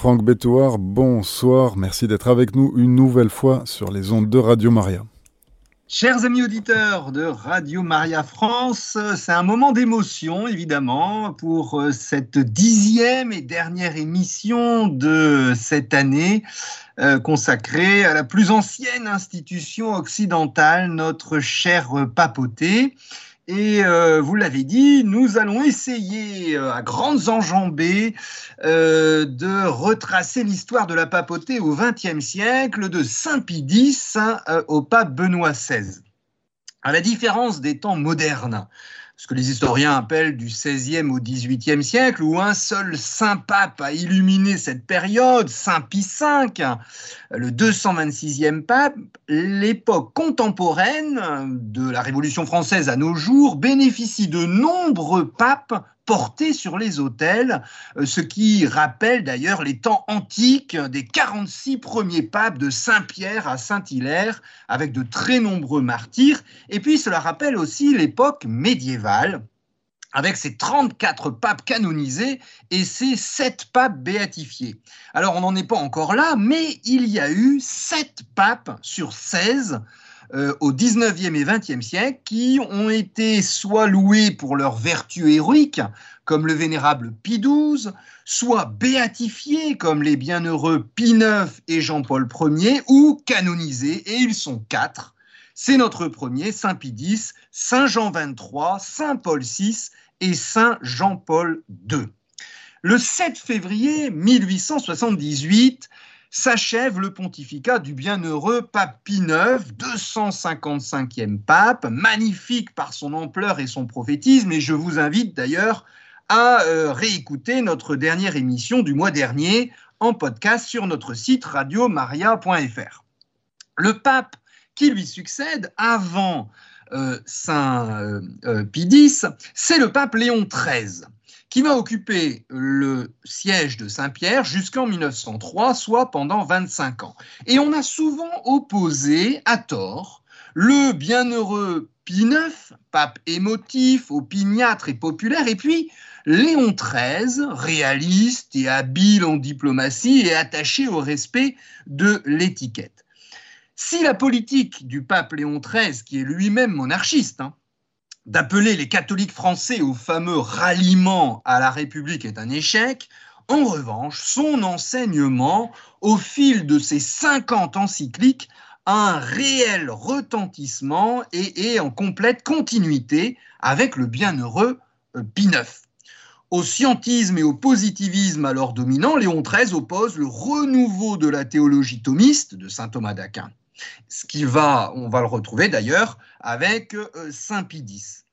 Franck Bétouard, bonsoir. Merci d'être avec nous une nouvelle fois sur les ondes de Radio Maria. Chers amis auditeurs de Radio Maria France, c'est un moment d'émotion évidemment pour euh, cette dixième et dernière émission de cette année euh, consacrée à la plus ancienne institution occidentale, notre chère papauté. Et euh, vous l'avez dit, nous allons essayer euh, à grandes enjambées euh, de retracer l'histoire de la papauté au XXe siècle, de Saint Pie X au pape Benoît XVI. À la différence des temps modernes, ce que les historiens appellent du XVIe au XVIIIe siècle, où un seul saint pape a illuminé cette période, Saint Pie V, le 226e pape, l'époque contemporaine de la Révolution française à nos jours bénéficie de nombreux papes portés sur les autels, euh, ce qui rappelle d'ailleurs les temps antiques des 46 premiers papes de Saint-Pierre à Saint-Hilaire, avec de très nombreux martyrs. Et puis cela rappelle aussi l'époque médiévale, avec ses 34 papes canonisés et ses 7 papes béatifiés. Alors on n'en est pas encore là, mais il y a eu 7 papes sur 16 euh, au 19e et 20e siècle qui ont été soit loués pour leur vertu héroïque, comme le vénérable Pie XII, soit béatifiés comme les bienheureux Pie IX et Jean-Paul Ier, ou canonisés, et ils sont quatre. C'est notre premier, Saint Pie X, Saint Jean XXIII, Saint Paul VI et Saint Jean-Paul II. Le 7 février 1878, s'achève le pontificat du bienheureux pape Pie IX, 255e pape, magnifique par son ampleur et son prophétisme, et je vous invite d'ailleurs à euh, réécouter notre dernière émission du mois dernier en podcast sur notre site radiomaria.fr. Le pape qui lui succède avant euh, Saint euh, Pie X, c'est le pape Léon XIII qui va occuper le siège de Saint-Pierre jusqu'en 1903, soit pendant 25 ans. Et on a souvent opposé, à tort, le bienheureux Pie IX, pape émotif, opiniâtre et populaire, et puis Léon XIII, réaliste et habile en diplomatie et attaché au respect de l'étiquette. Si la politique du pape Léon XIII, qui est lui-même monarchiste, hein, d'appeler les catholiques français au fameux ralliement à la République est un échec. En revanche, son enseignement, au fil de ses 50 encycliques, a un réel retentissement et est en complète continuité avec le bienheureux euh, Pie. Au scientisme et au positivisme alors dominant, Léon XIII oppose le renouveau de la théologie thomiste de saint Thomas d'Aquin. Ce qui va, on va le retrouver d'ailleurs avec euh, Saint Pie X.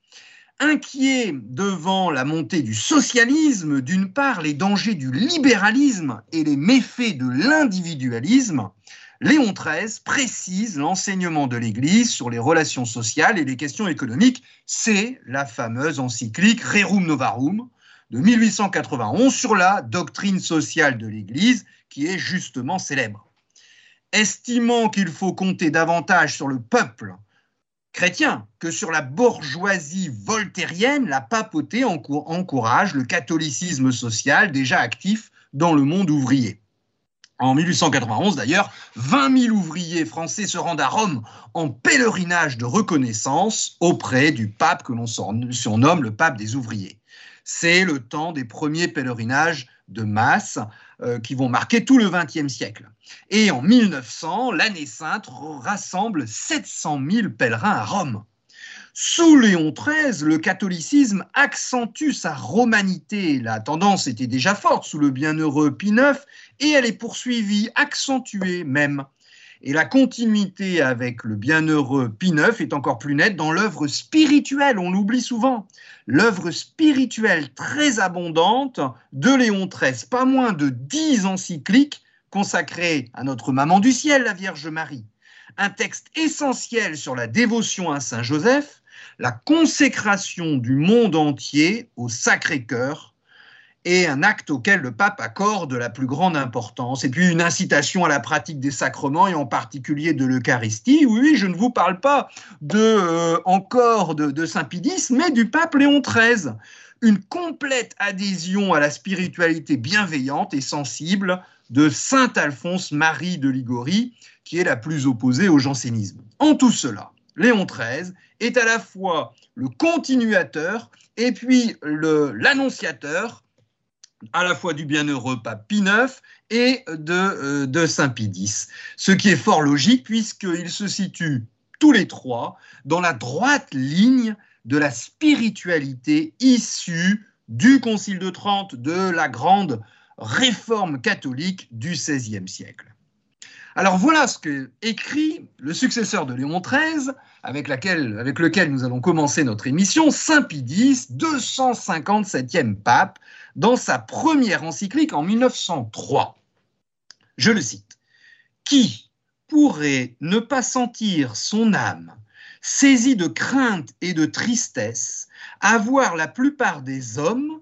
Inquiet devant la montée du socialisme, d'une part les dangers du libéralisme et les méfaits de l'individualisme, Léon XIII précise l'enseignement de l'Église sur les relations sociales et les questions économiques. C'est la fameuse encyclique Rerum Novarum de 1891 sur la doctrine sociale de l'Église, qui est justement célèbre estimant qu'il faut compter davantage sur le peuple chrétien que sur la bourgeoisie voltairienne, la papauté encourage le catholicisme social déjà actif dans le monde ouvrier. En 1891, d'ailleurs, 20 000 ouvriers français se rendent à Rome en pèlerinage de reconnaissance auprès du pape que l'on surnomme le pape des ouvriers. C'est le temps des premiers pèlerinages de masse euh, qui vont marquer tout le XXe siècle. Et en 1900, l'année sainte rassemble 700 000 pèlerins à Rome. Sous Léon XIII, le catholicisme accentue sa romanité. La tendance était déjà forte sous le bienheureux Pie IX et elle est poursuivie, accentuée même et la continuité avec le bienheureux Pie IX est encore plus nette dans l'œuvre spirituelle, on l'oublie souvent. L'œuvre spirituelle très abondante de Léon XIII, pas moins de dix encycliques consacrées à notre maman du ciel, la Vierge Marie. Un texte essentiel sur la dévotion à Saint Joseph, la consécration du monde entier au Sacré-Cœur, et un acte auquel le pape accorde la plus grande importance, et puis une incitation à la pratique des sacrements, et en particulier de l'Eucharistie. Oui, je ne vous parle pas de, euh, encore de, Saint X, mais du pape Léon XIII. une complète adhésion à la spiritualité bienveillante et sensible de Saint Alphonse Marie de Ligorie, qui est la plus opposée au jansénisme. En tout cela, Léon XIII est à la fois le continuateur et puis l'annonciateur à la fois du bienheureux pape Pie IX et de, euh, Saint Pie X. Ce qui est fort logique puisqu'ils se situent tous les trois dans la droite ligne de la spiritualité issue du Concile de Trente, de la grande réforme catholique du XVIe siècle. Alors voilà ce que écrit le successeur de Léon XIII, avec, lequel nous allons commencer notre émission, Saint X, 257e pape, dans sa première encyclique en 1903. Je le cite. Qui pourrait ne pas sentir son âme saisie de crainte et de tristesse à voir la plupart des hommes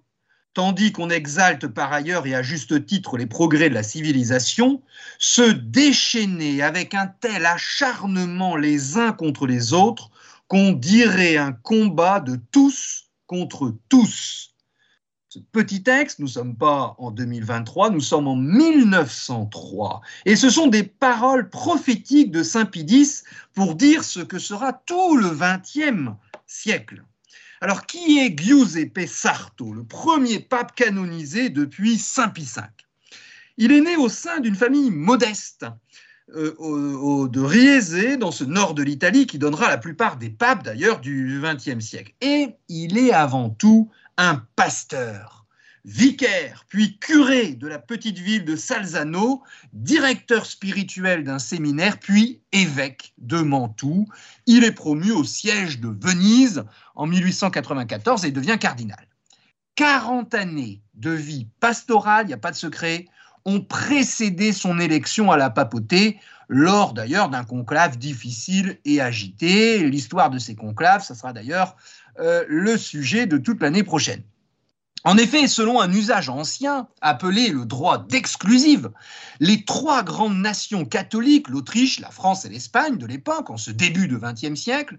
tandis qu'on exalte par ailleurs et à juste titre les progrès de la civilisation, se déchaîner avec un tel acharnement les uns contre les autres qu'on dirait un combat de tous contre tous. Ce petit texte, nous ne sommes pas en 2023, nous sommes en 1903. Et ce sont des paroles prophétiques de Saint Pie pour dire ce que sera tout le XXe siècle. Alors, qui est Giuseppe Sarto, le premier pape canonisé depuis Saint Pie V? Il est né au sein d'une famille modeste euh, de Riese, dans ce nord de l'Italie, qui donnera la plupart des papes d'ailleurs du XXe siècle. Et il est avant tout un pasteur vicaire, puis curé de la petite ville de Salzano, directeur spirituel d'un séminaire, puis évêque de Mantoue. Il est promu au siège de Venise en 1894 et devient cardinal. 40 années de vie pastorale, il n'y a pas de secret, ont précédé son élection à la papauté, lors d'ailleurs d'un conclave difficile et agité. L'histoire de ces conclaves, ça sera d'ailleurs euh, le sujet de toute l'année prochaine. En effet, selon un usage ancien appelé le droit d'exclusive, les trois grandes nations catholiques, l'Autriche, la France et l'Espagne de l'époque, en ce début du XXe siècle,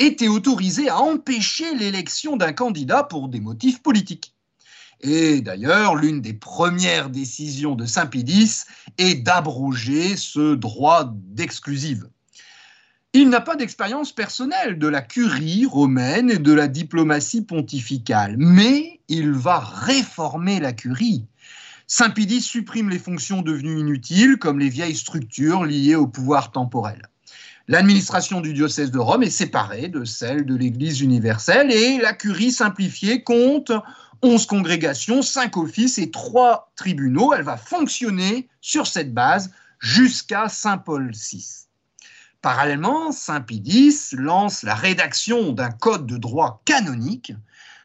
étaient autorisées à empêcher l'élection d'un candidat pour des motifs politiques. Et d'ailleurs, l'une des premières décisions de Saint X est d'abroger ce droit d'exclusive. Il n'a pas d'expérience personnelle de la curie romaine et de la diplomatie pontificale, mais il va réformer la curie. Saint Pie supprime les fonctions devenues inutiles, comme les vieilles structures liées au pouvoir temporel. L'administration du diocèse de Rome est séparée de celle de l'Église universelle et la curie simplifiée compte 11 congrégations, 5 offices et 3 tribunaux. Elle va fonctionner sur cette base jusqu'à Saint Paul VI. Parallèlement, Saint X lance la rédaction d'un code de droit canonique,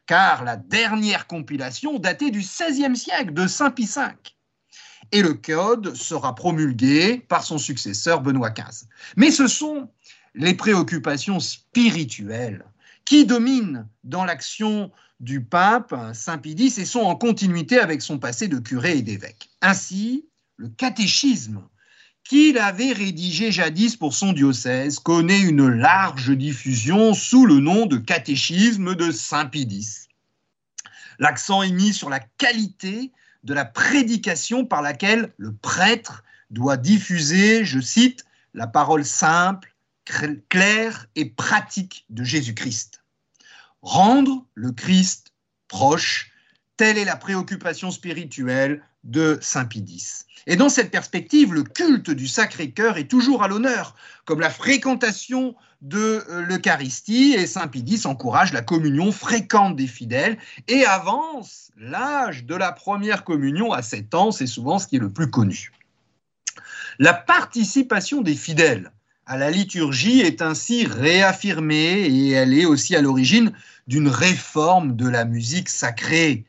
car la dernière compilation datait du XVIe siècle, de Saint Pie V. Et le code sera promulgué par son successeur Benoît XV. Mais ce sont les préoccupations spirituelles qui dominent dans l'action du pape Saint X et sont en continuité avec son passé de curé et d'évêque. Ainsi, le catéchisme qu'il avait rédigé jadis pour son diocèse, connaît une large diffusion sous le nom de catéchisme de Saint Pie L'accent est mis sur la qualité de la prédication par laquelle le prêtre doit diffuser, je cite, la parole simple, claire et pratique de Jésus-Christ. Rendre le Christ proche, telle est la préoccupation spirituelle de Saint X. Et dans cette perspective, le culte du Sacré-Cœur est toujours à l'honneur, comme la fréquentation de euh, l'Eucharistie, et Saint X encourage la communion fréquente des fidèles et avance l'âge de la première communion à 7 ans, c'est souvent ce qui est le plus connu. La participation des fidèles à la liturgie est ainsi réaffirmée et elle est aussi à l'origine d'une réforme de la musique sacrée.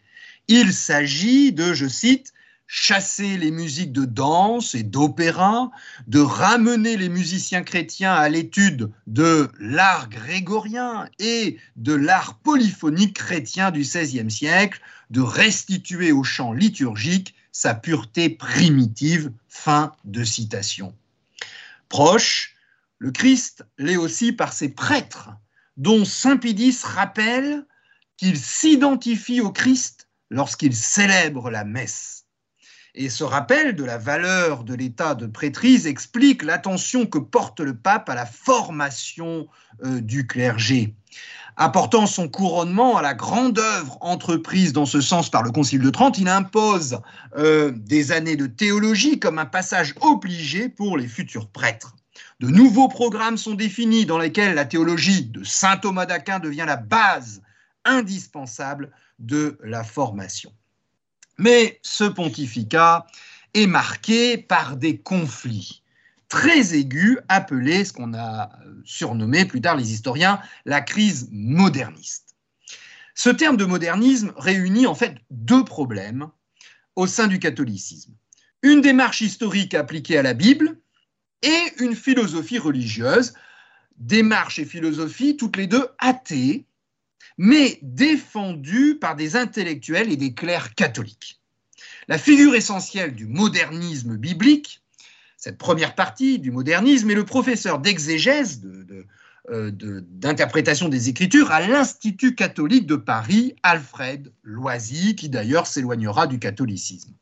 Il s'agit de, je cite, chasser les musiques de danse et d'opéra, de ramener les musiciens chrétiens à l'étude de l'art grégorien et de l'art polyphonique chrétien du XVIe siècle, de restituer au chant liturgique sa pureté primitive. Fin de citation. Proche, le Christ l'est aussi par ses prêtres, dont Saint Pédis rappelle qu'il s'identifie au Christ lorsqu'il célèbre la messe. Et ce rappel de la valeur de l'état de prêtrise explique l'attention que porte le pape à la formation euh, du clergé. Apportant son couronnement à la grande œuvre entreprise dans ce sens par le Concile de Trente, il impose euh, des années de théologie comme un passage obligé pour les futurs prêtres. De nouveaux programmes sont définis dans lesquels la théologie de saint Thomas d'Aquin devient la base indispensable de la formation. Mais ce pontificat est marqué par des conflits très aigus appelés ce qu'on a surnommé plus tard les historiens la crise moderniste. Ce terme de modernisme réunit en fait deux problèmes au sein du catholicisme. Une démarche historique appliquée à la Bible et une philosophie religieuse, démarche et philosophie toutes les deux athées, mais défendue par des intellectuels et des clercs catholiques. La figure essentielle du modernisme biblique, cette première partie du modernisme, est le professeur d'exégèse, euh, d'interprétation des Écritures à l'Institut catholique de Paris, Alfred Loisy, qui d'ailleurs s'éloignera du catholicisme.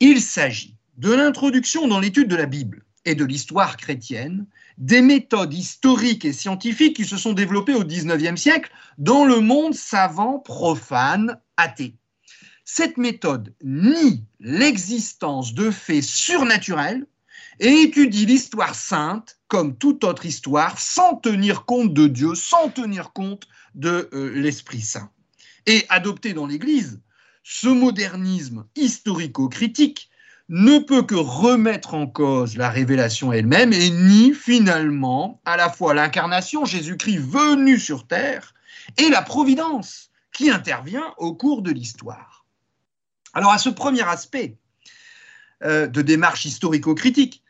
Il s'agit de l'introduction dans l'étude de la Bible et de l'histoire chrétienne des méthodes historiques et scientifiques qui se sont développées au XIXe siècle dans le monde savant, profane, athée. Cette méthode nie l'existence de faits surnaturels et étudie l'histoire sainte comme toute autre histoire sans tenir compte de Dieu, sans tenir compte de euh, l'Esprit Saint. Et adopté dans l'Église, ce modernisme historico-critique ne peut que remettre en cause la révélation elle-même et nie finalement à la fois l'incarnation, Jésus-Christ venu sur terre, et la providence qui intervient au cours de l'histoire. Alors à ce premier aspect euh, de démarche historico-critique,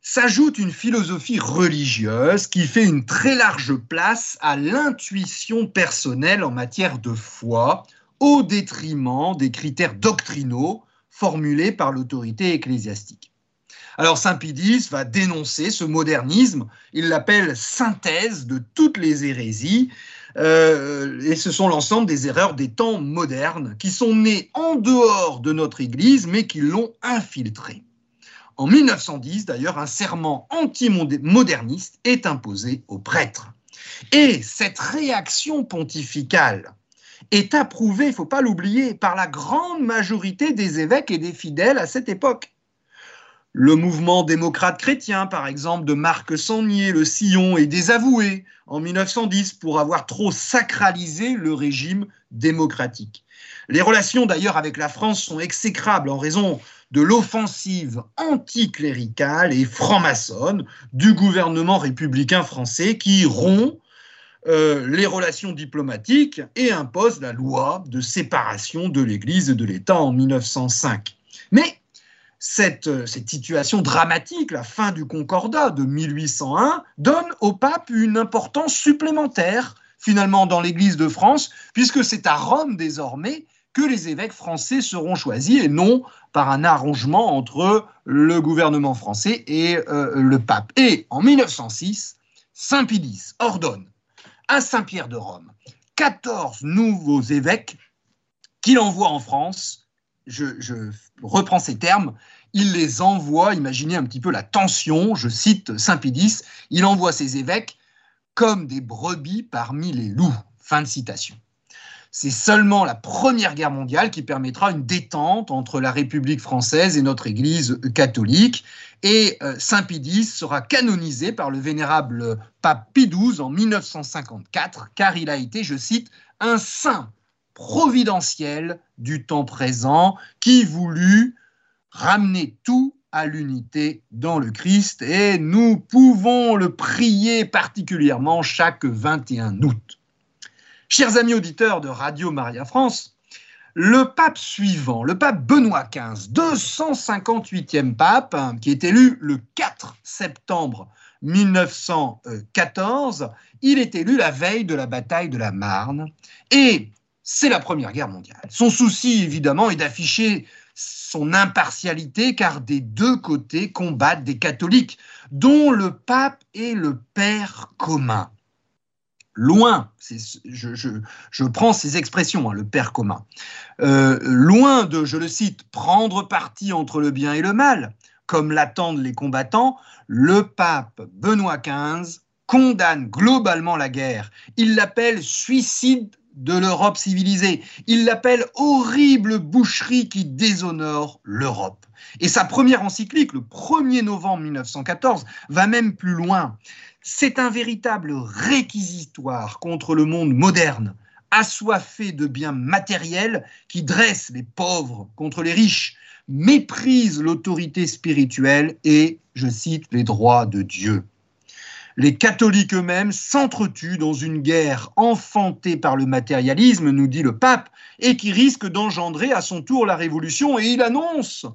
s'ajoute une philosophie religieuse qui fait une très large place à l'intuition personnelle en matière de foi, au détriment des critères doctrinaux formulée par l'autorité ecclésiastique. Alors Saint Pidis va dénoncer ce modernisme, il l'appelle synthèse de toutes les hérésies, euh, et ce sont l'ensemble des erreurs des temps modernes qui sont nées en dehors de notre Église, mais qui l'ont infiltrée. En 1910, d'ailleurs, un serment anti-moderniste est imposé aux prêtres. Et cette réaction pontificale est approuvé, il ne faut pas l'oublier, par la grande majorité des évêques et des fidèles à cette époque. Le mouvement démocrate chrétien, par exemple, de Marc Sangnier, le Sillon, est désavoué en 1910 pour avoir trop sacralisé le régime démocratique. Les relations d'ailleurs avec la France sont exécrables en raison de l'offensive anticléricale et franc-maçonne du gouvernement républicain français qui rompt euh, les relations diplomatiques et impose la loi de séparation de l'Église et de l'État en 1905. Mais cette, euh, cette, situation dramatique, la fin du Concordat de 1801, donne au pape une importance supplémentaire finalement dans l'Église de France, puisque c'est à Rome désormais que les évêques français seront choisis et non par un arrangement entre le gouvernement français et euh, le pape. Et en 1906, Saint Pidis ordonne à Saint-Pierre de Rome 14 nouveaux évêques qu'il envoie en France. Je, reprends ces termes. Il les envoie, imaginez un petit peu la tension, je cite Saint-Pédis, il envoie ses évêques comme des brebis parmi les loups. Fin de citation. C'est seulement la Première Guerre mondiale qui permettra une détente entre la République française et notre Église catholique. Et euh, Saint Pie sera canonisé par le vénérable pape Pie XII en 1954, car il a été, je cite, un saint providentiel du temps présent qui voulut ramener tout à l'unité dans le Christ et nous pouvons le prier particulièrement chaque 21 août. Chers amis auditeurs de Radio Maria France, le pape suivant, le pape Benoît XV, 258e pape, hein, qui est élu le 4 septembre 1914, il est élu la veille de la bataille de la Marne et c'est la Première Guerre mondiale. Son souci, évidemment, est d'afficher son impartialité car des deux côtés combattent des catholiques dont le pape est le père commun loin, je, prends ces expressions, hein, le père commun, euh, loin de, je le cite, prendre parti entre le bien et le mal, comme l'attendent les combattants, le pape Benoît XV condamne globalement la guerre. Il l'appelle suicide de l'Europe civilisée. Il l'appelle horrible boucherie qui déshonore l'Europe. Et sa première encyclique, le 1er novembre 1914, va même plus loin. C'est un véritable réquisitoire contre le monde moderne, assoiffé de biens matériels qui dresse les pauvres contre les riches, méprise l'autorité spirituelle et, je cite, les droits de Dieu. Les catholiques eux-mêmes s'entretuent dans une guerre enfantée par le matérialisme, nous dit le pape, et qui risque d'engendrer à son tour la révolution. Et il annonce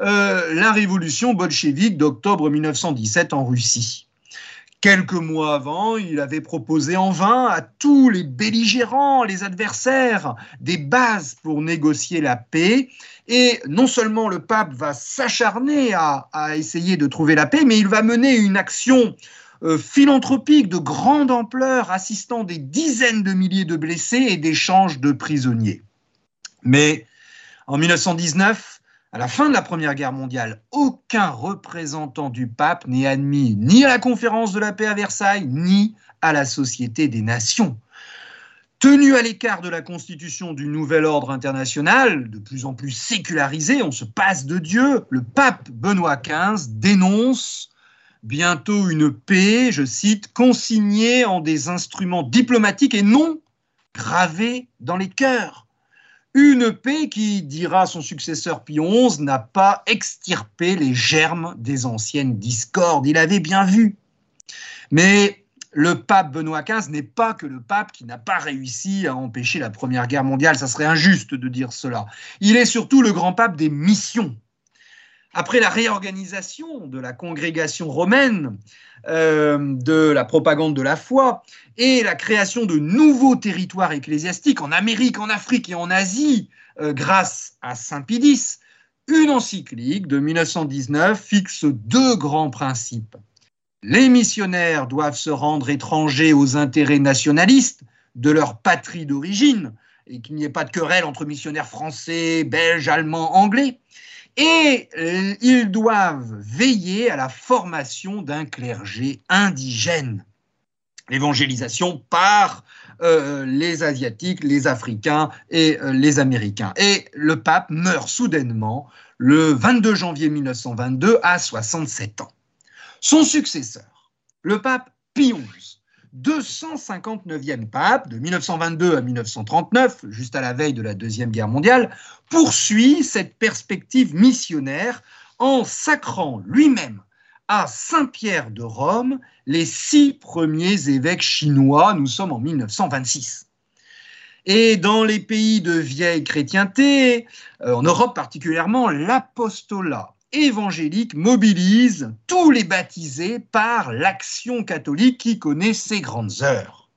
euh, la révolution bolchevique d'octobre 1917 en Russie. Quelques mois avant, il avait proposé en vain à tous les belligérants, les adversaires, des bases pour négocier la paix. Et non seulement le pape va s'acharner à, essayer de trouver la paix, mais il va mener une action euh, philanthropique de grande ampleur, assistant des dizaines de milliers de blessés et d'échanges de prisonniers. Mais en 1919, à la fin de la Première Guerre mondiale, aucun représentant du pape n'est admis ni à la conférence de la paix à Versailles, ni à la Société des Nations. Tenu à l'écart de la constitution du nouvel ordre international, de plus en plus sécularisé, on se passe de Dieu, le pape Benoît XV dénonce bientôt une paix, je cite, consignée en des instruments diplomatiques et non gravée dans les cœurs. Une paix qui, dira son successeur Pie XI, n'a pas extirpé les germes des anciennes discordes. Il avait bien vu. Mais le pape Benoît XV n'est pas que le pape qui n'a pas réussi à empêcher la Première Guerre mondiale. Ça serait injuste de dire cela. Il est surtout le grand pape des missions. Après la réorganisation de la congrégation romaine, euh, de la propagande de la foi et la création de nouveaux territoires ecclésiastiques en Amérique, en Afrique et en Asie, euh, grâce à Saint Pidis, une encyclique de 1919 fixe deux grands principes. Les missionnaires doivent se rendre étrangers aux intérêts nationalistes de leur patrie d'origine, et qu'il n'y ait pas de querelle entre missionnaires français, belges, allemands, anglais et euh, ils doivent veiller à la formation d'un clergé indigène. L'évangélisation par euh, les Asiatiques, les Africains et euh, les Américains. Et le pape meurt soudainement le 22 janvier 1922 à 67 ans. Son successeur, le pape Pie 259e pape, de 1922 à 1939, juste à la veille de la Deuxième Guerre mondiale, poursuit cette perspective missionnaire en sacrant lui-même à Saint-Pierre de Rome les six premiers évêques chinois. Nous sommes en 1926. Et dans les pays de vieille chrétienté, euh, en Europe particulièrement, l'apostolat évangélique mobilise tous les baptisés par l'action catholique qui connaît ses grandes heures.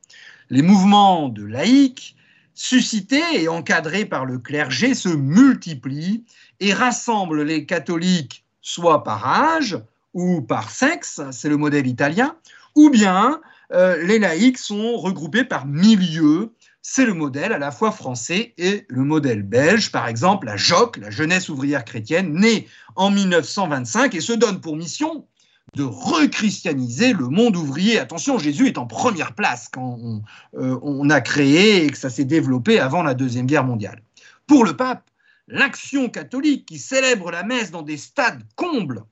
Les mouvements de laïcs, suscités et encadrés par le clergé, se multiplient et rassemblent les catholiques soit par âge ou par sexe, c'est le modèle italien, ou bien euh, les laïcs sont regroupés par milieux c'est le modèle à la fois français et le modèle belge. Par exemple, la JOC, la jeunesse ouvrière chrétienne, née en 1925 et se donne pour mission de rechristianiser le monde ouvrier. Attention, Jésus est en première place quand on, euh, on a créé et que ça s'est développé avant la Deuxième Guerre mondiale. Pour le pape, l'action catholique qui célèbre la messe dans des stades combles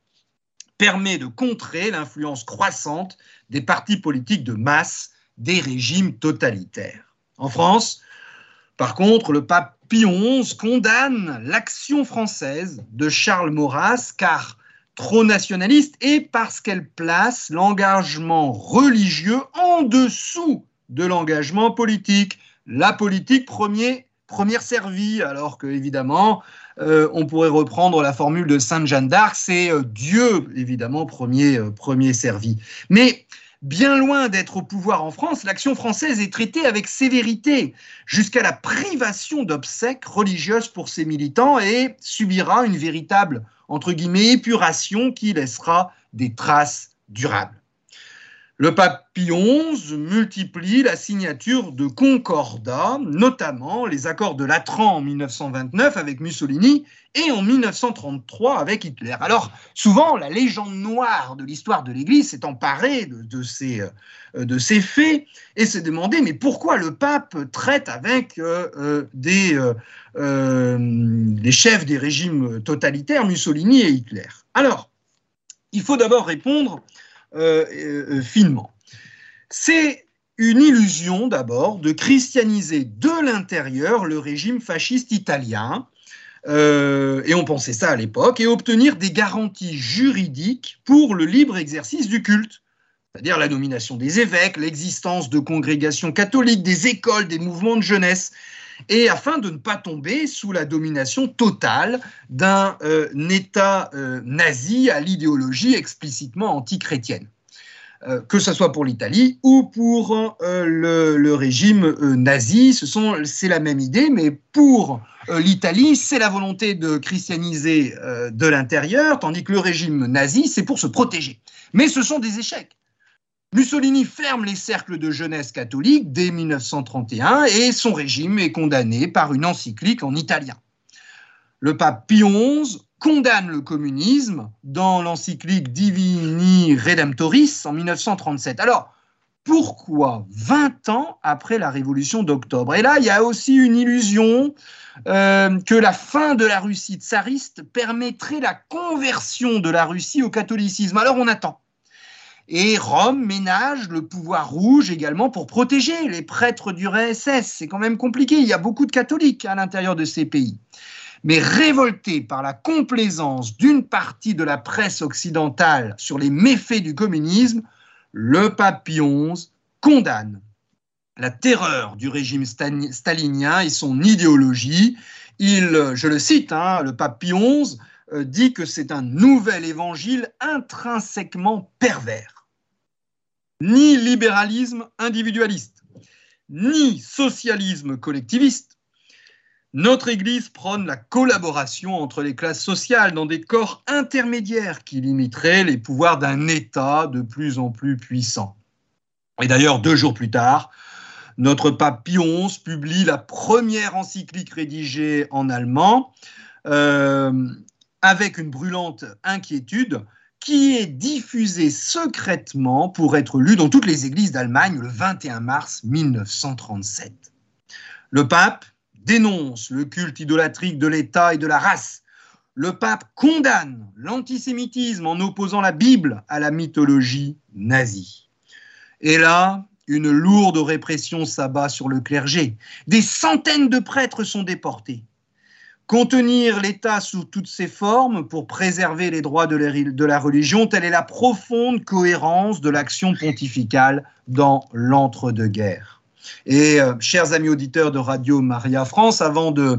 permet de contrer l'influence croissante des partis politiques de masse des régimes totalitaires. En France, par contre, le pape Pie XI condamne l'action française de Charles Maurras car trop nationaliste et parce qu'elle place l'engagement religieux en dessous de l'engagement politique. La politique premier, première servie, alors que évidemment, euh, on pourrait reprendre la formule de Sainte Jeanne d'Arc, c'est euh, Dieu évidemment premier, euh, premier servi. Mais Bien loin d'être au pouvoir en France, l'action française est traitée avec sévérité, jusqu'à la privation d'obsèques religieuses pour ses militants et subira une véritable, entre guillemets, épuration qui laissera des traces durables. Le pape Pie XI multiplie la signature de concordats, notamment les accords de Latran en 1929 avec Mussolini et en 1933 avec Hitler. Alors, souvent, la légende noire de l'histoire de l'Église s'est emparée de, ces, euh, ces, faits et s'est demandé, mais pourquoi le pape traite avec euh, euh, des, des chefs des régimes totalitaires, Mussolini et Hitler? Alors, il faut d'abord répondre finement. C'est une illusion d'abord de christianiser de l'intérieur le régime fasciste italien, euh, et on pensait ça à l'époque, et obtenir des garanties juridiques pour le libre exercice du culte, c'est-à-dire la nomination des évêques, l'existence de congrégations catholiques, des écoles, des mouvements de jeunesse, et afin de ne pas tomber sous la domination totale d'un euh, État euh, nazi à l'idéologie explicitement antichrétienne. Euh, que ce soit pour l'Italie ou pour le, régime nazi, c'est la même idée, mais pour l'Italie, c'est la volonté de christianiser de l'intérieur, tandis que le régime nazi, c'est pour se protéger. Mais ce sont des échecs. Mussolini ferme les cercles de jeunesse catholique dès 1931 et son régime est condamné par une encyclique en italien. Le pape Pie XI condamne le communisme dans l'encyclique Divini Redemptoris en 1937. Alors, pourquoi 20 ans après la révolution d'octobre? Et là, il y a aussi une illusion euh, que la fin de la Russie tsariste permettrait la conversion de la Russie au catholicisme. Alors on attend. Et Rome ménage le pouvoir rouge également pour protéger les prêtres du RSS. C'est quand même compliqué. Il y a beaucoup de catholiques à l'intérieur de ces pays. Mais révolté par la complaisance d'une partie de la presse occidentale sur les méfaits du communisme, le pape XI condamne la terreur du régime stalinien et son idéologie. Il, je le cite, hein, le pape XI euh, dit que c'est un nouvel évangile intrinsèquement pervers. Ni libéralisme individualiste, ni socialisme collectiviste. Notre Église prône la collaboration entre les classes sociales dans des corps intermédiaires qui limiteraient les pouvoirs d'un État de plus en plus puissant. Et d'ailleurs, deux jours plus tard, notre pape Pie publie la première encyclique rédigée en allemand, euh, avec une brûlante inquiétude qui est diffusée secrètement pour être lue dans toutes les églises d'Allemagne le 21 mars 1937. Le pape dénonce le culte idolâtrique de l'État et de la race. Le pape condamne l'antisémitisme en opposant la Bible à la mythologie nazie. Et là, une lourde répression s'abat sur le clergé. Des centaines de prêtres sont déportés. Contenir l'État sous toutes ses formes pour préserver les droits de la religion, telle est la profonde cohérence de l'action pontificale dans l'entre-deux-guerres. Et euh, chers amis auditeurs de Radio Maria France, avant de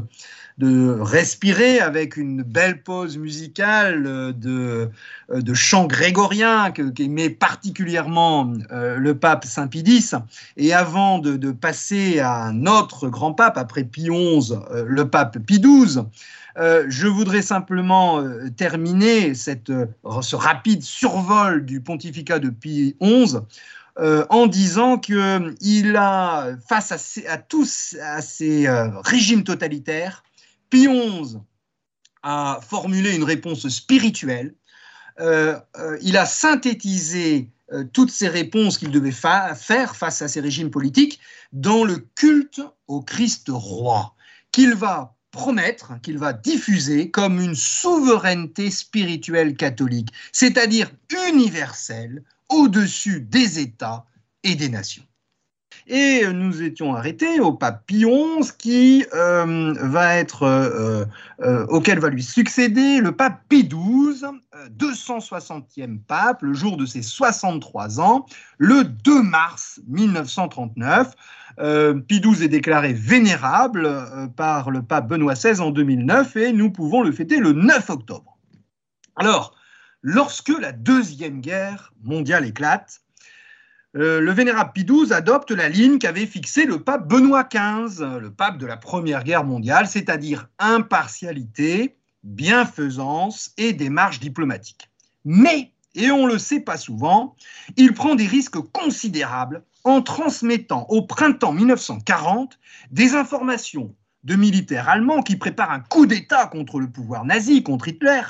de respirer avec une belle pause musicale euh, de, euh, de chant grégorien qu'aimait particulièrement euh, le pape Saint Pidis. Et avant de, de, passer à un autre grand pape, après Pie XI, le pape Pie XII, je voudrais simplement terminer cette, ce rapide survol du pontificat de Pie XI en disant qu'il a, face à, à tous à ces régimes totalitaires, XI a formulé une réponse spirituelle. Euh, euh, il a synthétisé euh, toutes ces réponses qu'il devait faire face à ces régimes politiques dans le culte au Christ roi, qu'il va promettre, qu'il va diffuser comme une souveraineté spirituelle catholique, c'est-à-dire universelle, au-dessus des États et des nations. Et nous étions arrêtés au pape Pie XI, qui euh, va euh, euh, auquel va lui succéder le pape Pie XII, 260e pape, le jour de ses 63 ans, le 2 mars 1939. Pie XII est déclaré vénérable par le pape Benoît XVI en 2009 et nous pouvons le fêter le 9 octobre. Alors, lorsque la Deuxième Guerre mondiale éclate, euh, le vénérable Pie XII adopte la ligne qu'avait fixée le pape Benoît XV, le pape de la Première Guerre mondiale, c'est-à-dire impartialité, bienfaisance et démarche diplomatique. Mais, et on le sait pas souvent, il prend des risques considérables en transmettant au printemps 1940 des informations de militaires allemands qui préparent un coup d'État contre le pouvoir nazi, contre Hitler,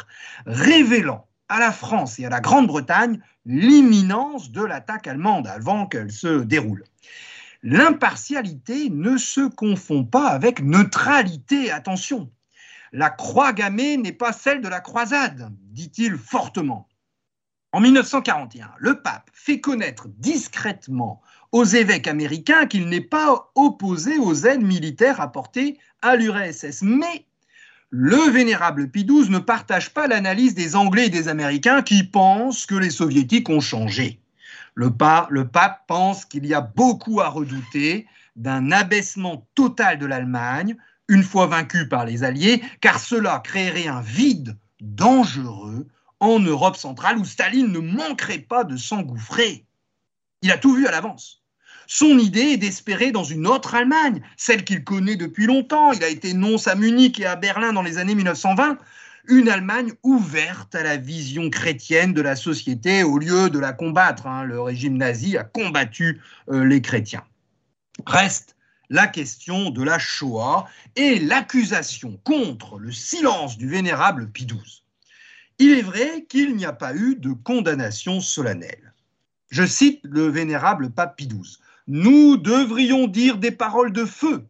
révélant à la France et à la Grande-Bretagne l'imminence de l'attaque allemande avant qu'elle se déroule. L'impartialité ne se confond pas avec neutralité, attention. La croix gammée n'est pas celle de la croisade, dit-il fortement. En 1941, le pape fait connaître discrètement aux évêques américains qu'il n'est pas opposé aux aides militaires apportées à l'URSS. Mais le vénérable XII ne partage pas l'analyse des Anglais et des Américains qui pensent que les Soviétiques ont changé. Le, le pape pense qu'il y a beaucoup à redouter d'un abaissement total de l'Allemagne, une fois vaincue par les Alliés, car cela créerait un vide dangereux en Europe centrale où Staline ne manquerait pas de s'engouffrer. Il a tout vu à l'avance. Son idée est d'espérer dans une autre Allemagne, celle qu'il connaît depuis longtemps. Il a été nonce à Munich et à Berlin dans les années 1920. Une Allemagne ouverte à la vision chrétienne de la société au lieu de la combattre. Hein. Le régime nazi a combattu euh, les chrétiens. Reste la question de la Shoah et l'accusation contre le silence du vénérable Pie XII. Il est vrai qu'il n'y a pas eu de condamnation solennelle. Je cite le vénérable pape Pie XII. Nous devrions dire des paroles de feu,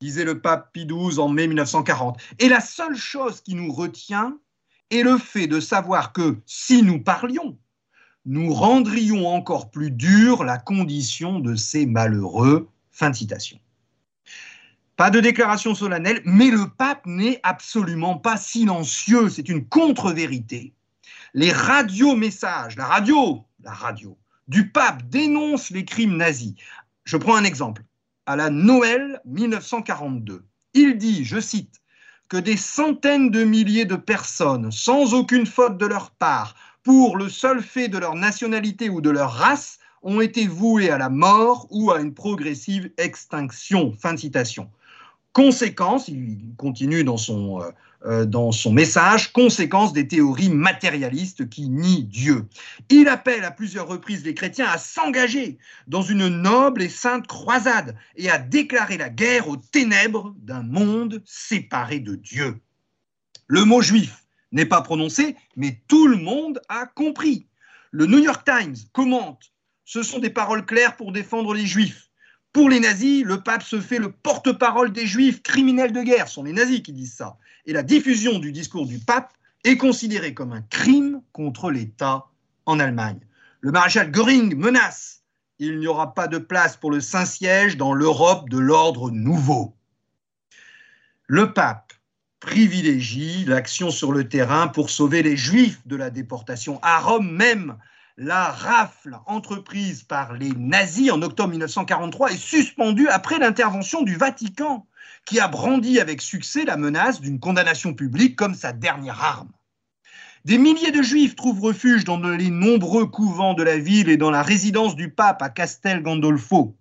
disait le pape Pie XII en mai 1940. Et la seule chose qui nous retient est le fait de savoir que si nous parlions, nous rendrions encore plus dure la condition de ces malheureux. Fin de citation. Pas de déclaration solennelle, mais le pape n'est absolument pas silencieux, c'est une contre-vérité. Les radiomessages, la radio, la radio, du pape dénonce les crimes nazis. Je prends un exemple. À la Noël 1942, il dit, je cite, que des centaines de milliers de personnes, sans aucune faute de leur part, pour le seul fait de leur nationalité ou de leur race, ont été vouées à la mort ou à une progressive extinction. Fin de citation. Conséquence, il continue dans son, euh, dans son message, conséquence des théories matérialistes qui nient Dieu. Il appelle à plusieurs reprises les chrétiens à s'engager dans une noble et sainte croisade et à déclarer la guerre aux ténèbres d'un monde séparé de Dieu. Le mot juif n'est pas prononcé, mais tout le monde a compris. Le New York Times commente, ce sont des paroles claires pour défendre les juifs. Pour les nazis, le pape se fait le porte-parole des juifs criminels de guerre. Ce sont les nazis qui disent ça. Et la diffusion du discours du pape est considérée comme un crime contre l'État en Allemagne. Le maréchal Göring menace il n'y aura pas de place pour le Saint-Siège dans l'Europe de l'ordre nouveau. Le pape privilégie l'action sur le terrain pour sauver les juifs de la déportation. À Rome même, la rafle entreprise par les nazis en octobre 1943 est suspendue après l'intervention du Vatican, qui a brandi avec succès la menace d'une condamnation publique comme sa dernière arme. Des milliers de juifs trouvent refuge dans les nombreux couvents de la ville et dans la résidence du pape à Castel Gandolfo.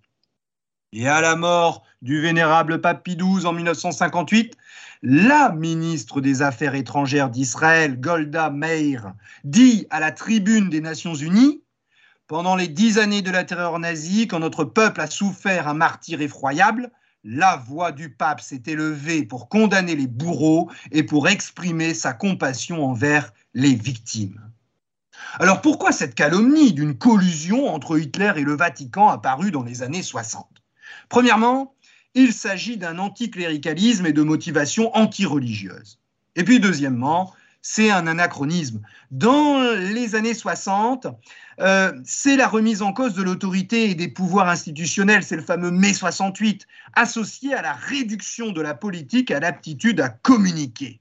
Et à la mort du vénérable pape Pie XII en 1958, la ministre des Affaires étrangères d'Israël, Golda Meir, dit à la tribune des Nations Unies Pendant les dix années de la terreur nazie, quand notre peuple a souffert un martyr effroyable, la voix du pape s'est élevée pour condamner les bourreaux et pour exprimer sa compassion envers les victimes. Alors pourquoi cette calomnie d'une collusion entre Hitler et le Vatican apparue dans les années 60 Premièrement, il s'agit d'un anticléricalisme et de motivation anti-religieuse. Et puis deuxièmement, c'est un anachronisme. Dans les années 60, euh, c'est la remise en cause de l'autorité et des pouvoirs institutionnels, c'est le fameux mai 68, associé à la réduction de la politique à l'aptitude à communiquer.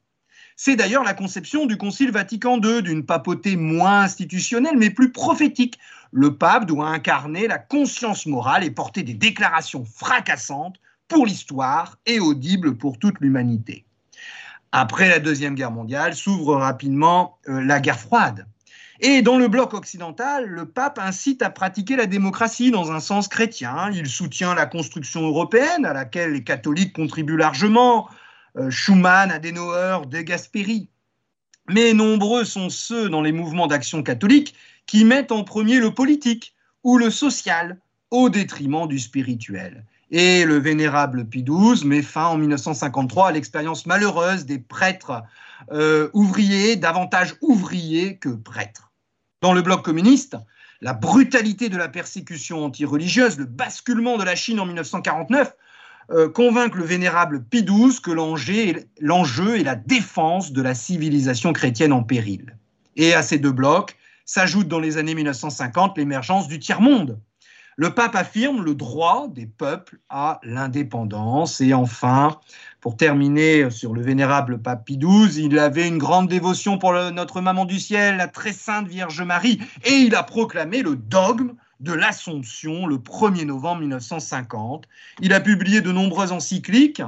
C'est d'ailleurs la conception du Concile Vatican II, d'une papauté moins institutionnelle mais plus prophétique. Le pape doit incarner la conscience morale et porter des déclarations fracassantes pour l'histoire et audible pour toute l'humanité. Après la Deuxième Guerre mondiale, s'ouvre rapidement euh, la guerre froide. Et dans le bloc occidental, le pape incite à pratiquer la démocratie dans un sens chrétien. Il soutient la construction européenne à laquelle les catholiques contribuent largement, euh, Schuman, Adenauer, De Gasperi. mais nombreux sont ceux dans les mouvements d'action catholique qui mettent en premier le politique ou le social au détriment du spirituel. Et le vénérable Pie XII met fin en 1953 à l'expérience malheureuse des prêtres euh, ouvriers, davantage ouvriers que prêtres. Dans le bloc communiste, la brutalité de la persécution antireligieuse, le basculement de la Chine en 1949 euh, convainc le vénérable Pie XII que l'enjeu est la défense de la civilisation chrétienne en péril. Et à ces deux blocs s'ajoute dans les années 1950 l'émergence du tiers-monde. Le pape affirme le droit des peuples à l'indépendance. Et enfin, pour terminer sur le vénérable pape Pie XII, il avait une grande dévotion pour notre maman du ciel, la très sainte Vierge Marie, et il a proclamé le dogme de l'Assomption le 1er novembre 1950. Il a publié de nombreuses encycliques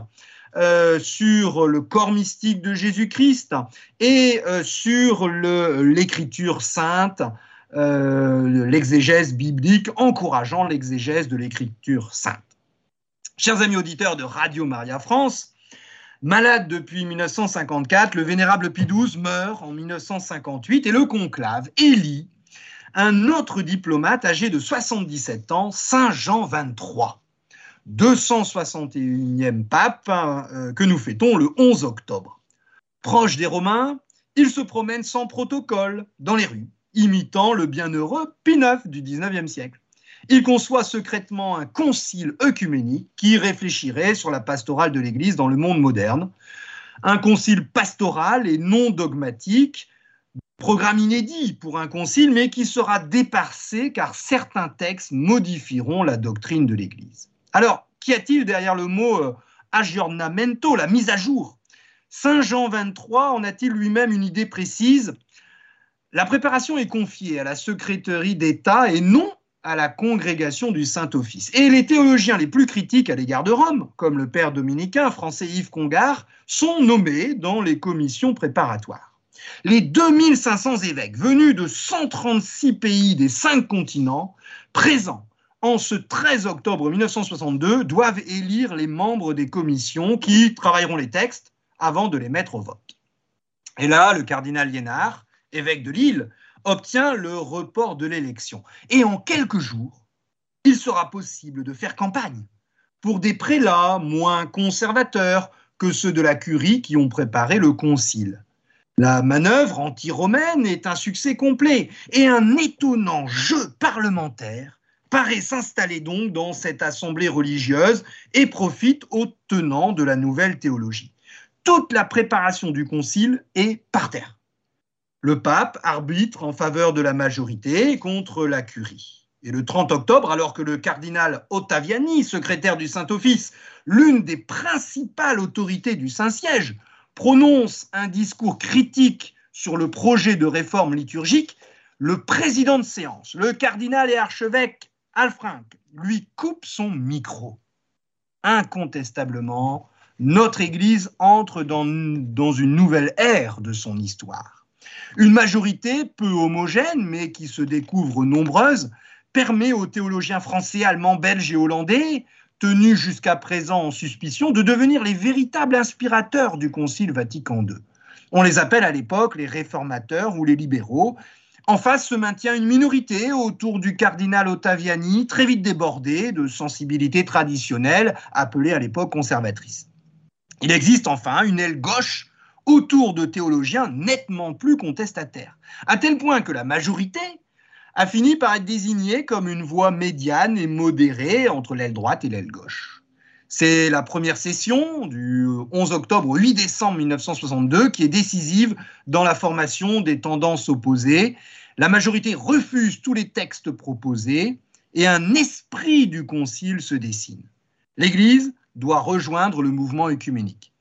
euh, sur le corps mystique de Jésus-Christ et euh, sur l'écriture sainte, euh, l'exégèse biblique, encourageant l'exégèse de l'écriture sainte. Chers amis auditeurs de Radio Maria France, malade depuis 1954, le vénérable Pie XII meurt en 1958 et le conclave élit un autre diplomate âgé de 77 ans, Saint Jean XXIII. 261e pape euh, que nous fêtons le 11 octobre. Proche des Romains, il se promène sans protocole dans les rues, imitant le bienheureux Pie IX du 19e siècle. Il conçoit secrètement un concile œcuménique qui réfléchirait sur la pastorale de l'Église dans le monde moderne. Un concile pastoral et non dogmatique, programme inédit pour un concile, mais qui sera dépassé car certains textes modifieront la doctrine de l'Église. Alors, qu'y a-t-il derrière le mot euh, aggiornamento, la mise à jour? Saint Jean 23 en a-t-il lui-même une idée précise? La préparation est confiée à la secréterie d'État et non à la congrégation du Saint-Office. Et les théologiens les plus critiques à l'égard de Rome, comme le père dominicain français Yves Congar, sont nommés dans les commissions préparatoires. Les 2500 évêques venus de 136 pays des cinq continents, présents en ce 13 octobre 1962, doivent élire les membres des commissions qui travailleront les textes avant de les mettre au vote. Et là, le cardinal Liénard, évêque de Lille, obtient le report de l'élection. Et en quelques jours, il sera possible de faire campagne pour des prélats moins conservateurs que ceux de la curie qui ont préparé le concile. La manœuvre anti-romaine est un succès complet et un étonnant jeu parlementaire paraît s'installer donc dans cette assemblée religieuse et profite aux tenants de la nouvelle théologie. Toute la préparation du concile est par terre. Le pape arbitre en faveur de la majorité contre la curie. Et le 30 octobre, alors que le cardinal Ottaviani, secrétaire du Saint-Office, l'une des principales autorités du Saint-Siège, prononce un discours critique sur le projet de réforme liturgique, le président de séance, le cardinal et archevêque Alfranc lui coupe son micro. Incontestablement, notre Église entre dans, dans, une nouvelle ère de son histoire. Une majorité peu homogène, mais qui se découvre nombreuse, permet aux théologiens français, allemands, belges et hollandais, tenus jusqu'à présent en suspicion, de devenir les véritables inspirateurs du Concile Vatican II. On les appelle à l'époque les réformateurs ou les libéraux, en face se maintient une minorité autour du cardinal Ottaviani, très vite débordé de sensibilités traditionnelles, appelées à l'époque conservatrices. Il existe enfin une aile gauche autour de théologiens nettement plus contestataires, à tel point que la majorité a fini par être désignée comme une voie médiane et modérée entre l'aile droite et l'aile gauche. C'est la première session du 11 octobre au 8 décembre 1962 qui est décisive dans la formation des tendances opposées. La majorité refuse tous les textes proposés et un esprit du concile se dessine. L'Église doit rejoindre le mouvement œcuménique.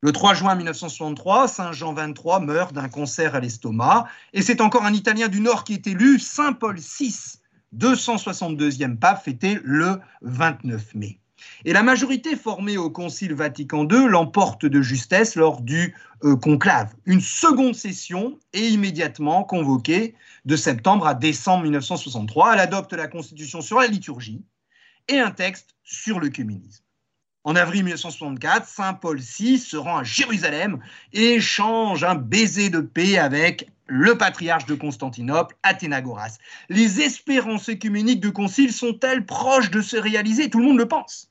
Le 3 juin 1963, Saint Jean XXIII meurt d'un cancer à l'estomac et c'est encore un Italien du Nord qui est élu, Saint Paul VI, 262e pape, fêté le 29 mai. Et la majorité formée au Concile Vatican II l'emporte de justesse lors du euh, conclave. Une seconde session est immédiatement convoquée de septembre à décembre 1963. Elle adopte la Constitution sur la liturgie et un texte sur le communisme. En avril 1964, Saint Paul VI se rend à Jérusalem et échange un baiser de paix avec le patriarche de Constantinople, Athénagoras. Les espérances écuméniques du concile sont-elles proches de se réaliser? Tout le monde le pense.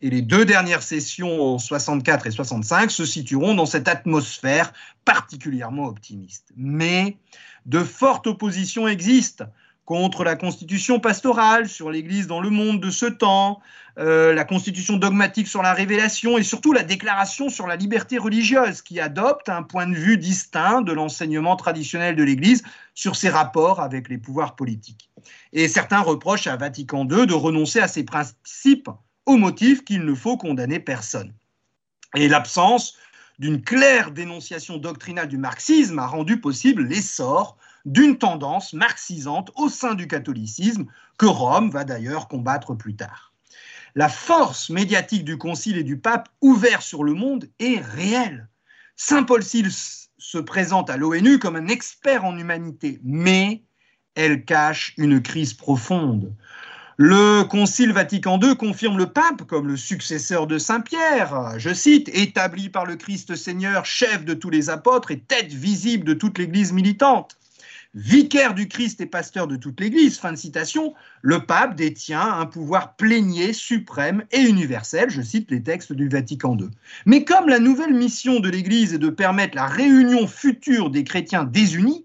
Et les deux dernières sessions en 64 et 65 se situeront dans cette atmosphère particulièrement optimiste. Mais de fortes oppositions existent contre la constitution pastorale sur l'Église dans le monde de ce temps, euh, la constitution dogmatique sur la révélation et surtout la déclaration sur la liberté religieuse qui adopte un point de vue distinct de l'enseignement traditionnel de l'Église sur ses rapports avec les pouvoirs politiques. Et certains reprochent à Vatican II de renoncer à ces principes au motif qu'il ne faut condamner personne. Et l'absence d'une claire dénonciation doctrinale du marxisme a rendu possible l'essor d'une tendance marxisante au sein du catholicisme que Rome va d'ailleurs combattre plus tard. La force médiatique du Concile et du pape ouvert sur le monde est réelle. Saint Paul se présente à l'ONU comme un expert en humanité, mais elle cache une crise profonde. Le Concile Vatican II confirme le pape comme le successeur de Saint Pierre, je cite, établi par le Christ Seigneur, chef de tous les apôtres et tête visible de toute l'Église militante vicaire du Christ et pasteur de toute l'Église, fin de citation, le pape détient un pouvoir plénier, suprême et universel, je cite les textes du Vatican II. Mais comme la nouvelle mission de l'Église est de permettre la réunion future des chrétiens désunis,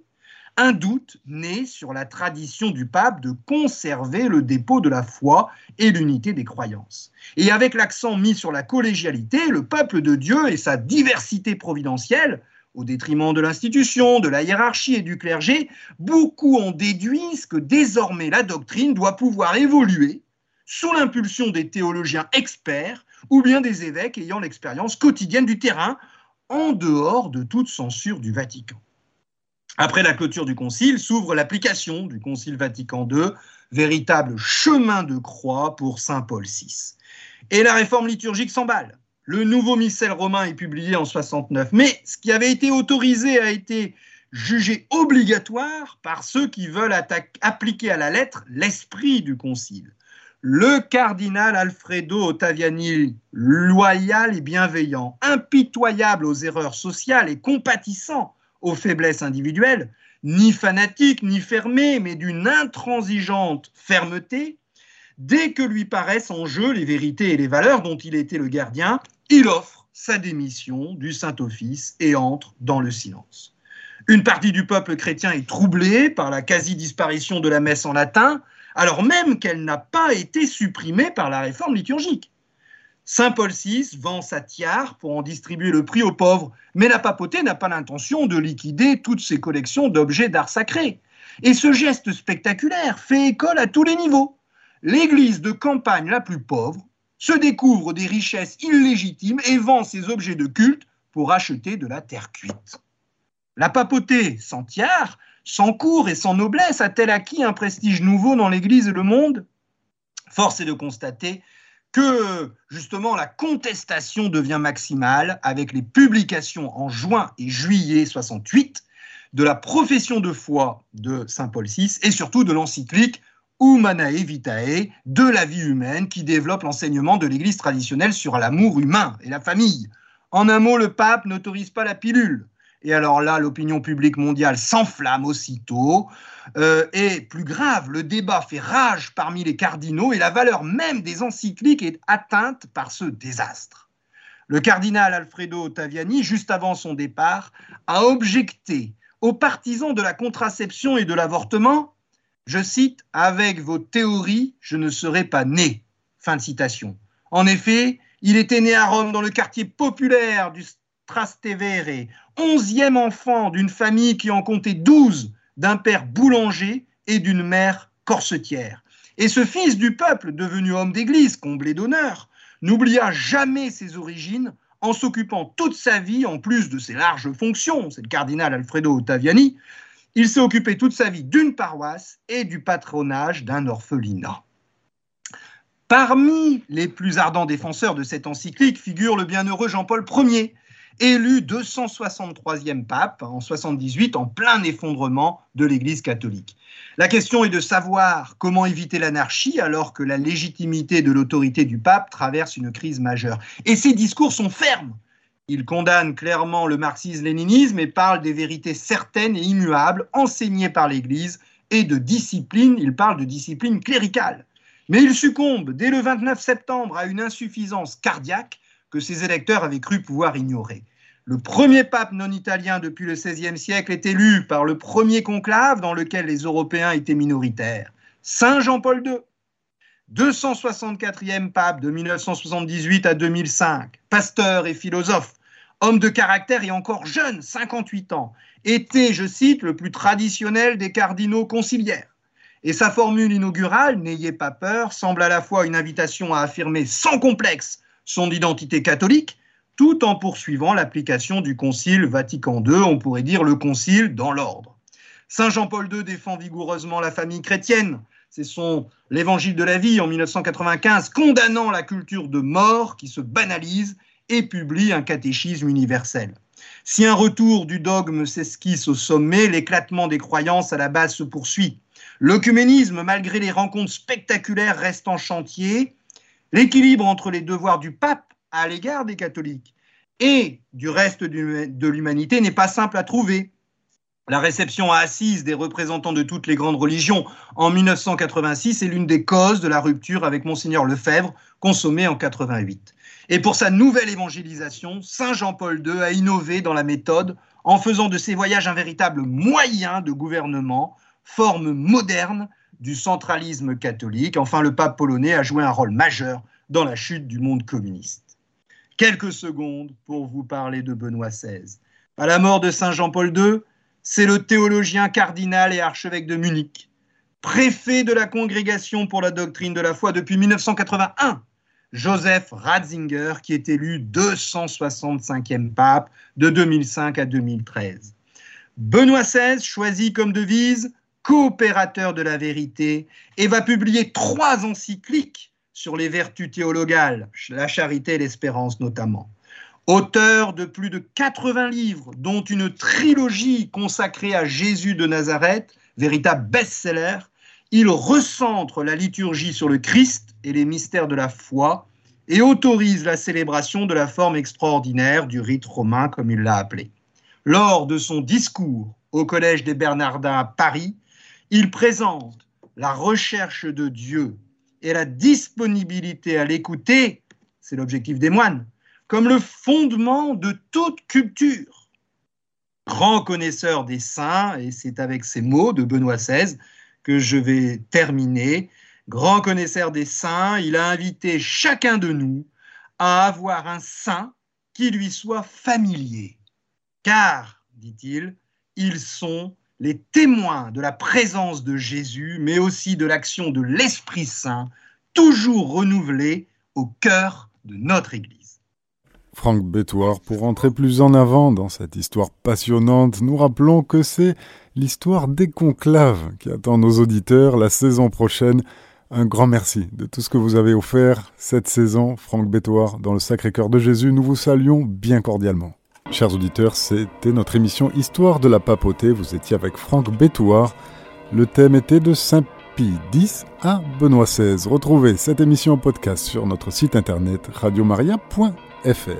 un doute naît sur la tradition du pape de conserver le dépôt de la foi et l'unité des croyances. Et avec l'accent mis sur la collégialité, le peuple de Dieu et sa diversité providentielle au détriment de l'institution, de la hiérarchie et du clergé, beaucoup en déduisent que désormais la doctrine doit pouvoir évoluer sous l'impulsion des théologiens experts ou bien des évêques ayant l'expérience quotidienne du terrain, en dehors de toute censure du Vatican. Après la clôture du Concile s'ouvre l'application du Concile Vatican II, véritable chemin de croix pour Saint Paul VI. Et la réforme liturgique s'emballe. Le nouveau missel romain est publié en 69, mais ce qui avait été autorisé a été jugé obligatoire par ceux qui veulent appliquer à la lettre l'esprit du concile. Le cardinal Alfredo Ottaviani, loyal et bienveillant, impitoyable aux erreurs sociales et compatissant aux faiblesses individuelles, ni fanatique ni fermé, mais d'une intransigeante fermeté, dès que lui paraissent en jeu les vérités et les valeurs dont il était le gardien, il offre sa démission du Saint-Office et entre dans le silence. Une partie du peuple chrétien est troublée par la quasi-disparition de la messe en latin, alors même qu'elle n'a pas été supprimée par la réforme liturgique. Saint Paul VI vend sa tiare pour en distribuer le prix aux pauvres, mais la papauté n'a pas l'intention de liquider toutes ses collections d'objets d'art sacré. Et ce geste spectaculaire fait école à tous les niveaux. L'église de campagne la plus pauvre se découvre des richesses illégitimes et vend ses objets de culte pour acheter de la terre cuite. La papauté, sans tiers, sans cour et sans noblesse, a-t-elle acquis un prestige nouveau dans l'Église et le monde? Force est de constater que justement la contestation devient maximale avec les publications en juin et juillet 68 de la profession de foi de Saint Paul VI et surtout de l'encyclique Humanae Vitae, de la vie humaine, qui développe l'enseignement de l'Église traditionnelle sur l'amour humain et la famille. En un mot, le pape n'autorise pas la pilule. Et alors là, l'opinion publique mondiale s'enflamme aussitôt. Euh, et plus grave, le débat fait rage parmi les cardinaux et la valeur même des encycliques est atteinte par ce désastre. Le cardinal Alfredo Ottaviani, juste avant son départ, a objecté aux partisans de la contraception et de l'avortement je cite, Avec vos théories, je ne serais pas né. Fin de citation. En effet, il était né à Rome dans le quartier populaire du Trastevere, onzième enfant d'une famille qui en comptait douze, d'un père boulanger et d'une mère corsetière. Et ce fils du peuple, devenu homme d'église, comblé d'honneur, n'oublia jamais ses origines en s'occupant toute sa vie, en plus de ses larges fonctions, c'est le cardinal Alfredo Ottaviani, il s'est occupé toute sa vie d'une paroisse et du patronage d'un orphelinat. Parmi les plus ardents défenseurs de cette encyclique figure le bienheureux Jean-Paul Ier, élu 263e pape en 78 en plein effondrement de l'Église catholique. La question est de savoir comment éviter l'anarchie alors que la légitimité de l'autorité du pape traverse une crise majeure. Et ses discours sont fermes. Il condamne clairement le marxisme-léninisme et parle des vérités certaines et immuables enseignées par l'Église et de discipline, il parle de discipline cléricale. Mais il succombe dès le 29 septembre à une insuffisance cardiaque que ses électeurs avaient cru pouvoir ignorer. Le premier pape non italien depuis le XVIe siècle est élu par le premier conclave dans lequel les Européens étaient minoritaires, Saint Jean-Paul II. 264e pape de 1978 à 2005, pasteur et philosophe, homme de caractère et encore jeune, 58 ans, était, je cite, le plus traditionnel des cardinaux conciliaires. Et sa formule inaugurale, N'ayez pas peur, semble à la fois une invitation à affirmer sans complexe son identité catholique, tout en poursuivant l'application du Concile Vatican II, on pourrait dire le Concile dans l'ordre. Saint Jean-Paul II défend vigoureusement la famille chrétienne. C'est son L'Évangile de la vie en 1995, condamnant la culture de mort qui se banalise et publie un catéchisme universel. Si un retour du dogme s'esquisse au sommet, l'éclatement des croyances à la base se poursuit. L'œcuménisme, malgré les rencontres spectaculaires, reste en chantier. L'équilibre entre les devoirs du pape à l'égard des catholiques et du reste de l'humanité n'est pas simple à trouver. La réception à Assise des représentants de toutes les grandes religions en 1986 est l'une des causes de la rupture avec Monseigneur Lefebvre, consommée en 88. Et pour sa nouvelle évangélisation, Saint Jean-Paul II a innové dans la méthode en faisant de ses voyages un véritable moyen de gouvernement, forme moderne du centralisme catholique. Enfin, le pape polonais a joué un rôle majeur dans la chute du monde communiste. Quelques secondes pour vous parler de Benoît XVI. À la mort de Saint Jean-Paul II, c'est le théologien cardinal et archevêque de Munich, préfet de la Congrégation pour la doctrine de la foi depuis 1981, Joseph Ratzinger, qui est élu 265e pape de 2005 à 2013. Benoît XVI choisit comme devise coopérateur de la vérité et va publier trois encycliques sur les vertus théologales, la charité et l'espérance notamment. Auteur de plus de 80 livres, dont une trilogie consacrée à Jésus de Nazareth, véritable best-seller, il recentre la liturgie sur le Christ et les mystères de la foi et autorise la célébration de la forme extraordinaire du rite romain, comme il l'a appelé. Lors de son discours au Collège des Bernardins à Paris, il présente la recherche de Dieu et la disponibilité à l'écouter, c'est l'objectif des moines, comme le fondement de toute culture. Grand connaisseur des saints, et c'est avec ces mots de Benoît XVI que je vais terminer, grand connaisseur des saints, il a invité chacun de nous à avoir un saint qui lui soit familier. Car, dit-il, ils sont les témoins de la présence de Jésus, mais aussi de l'action de l'Esprit Saint, toujours renouvelée au cœur de notre Église. Franck Bétoir, pour entrer plus en avant dans cette histoire passionnante, nous rappelons que c'est l'histoire des conclaves qui attend nos auditeurs la saison prochaine. Un grand merci de tout ce que vous avez offert cette saison, Franck Bétoir, dans le Sacré-Cœur de Jésus. Nous vous saluons bien cordialement. Chers auditeurs, c'était notre émission Histoire de la papauté. Vous étiez avec Franck Bétouard. Le thème était de Saint-Pie X à Benoît XVI. Retrouvez cette émission en podcast sur notre site internet radiomaria.fr.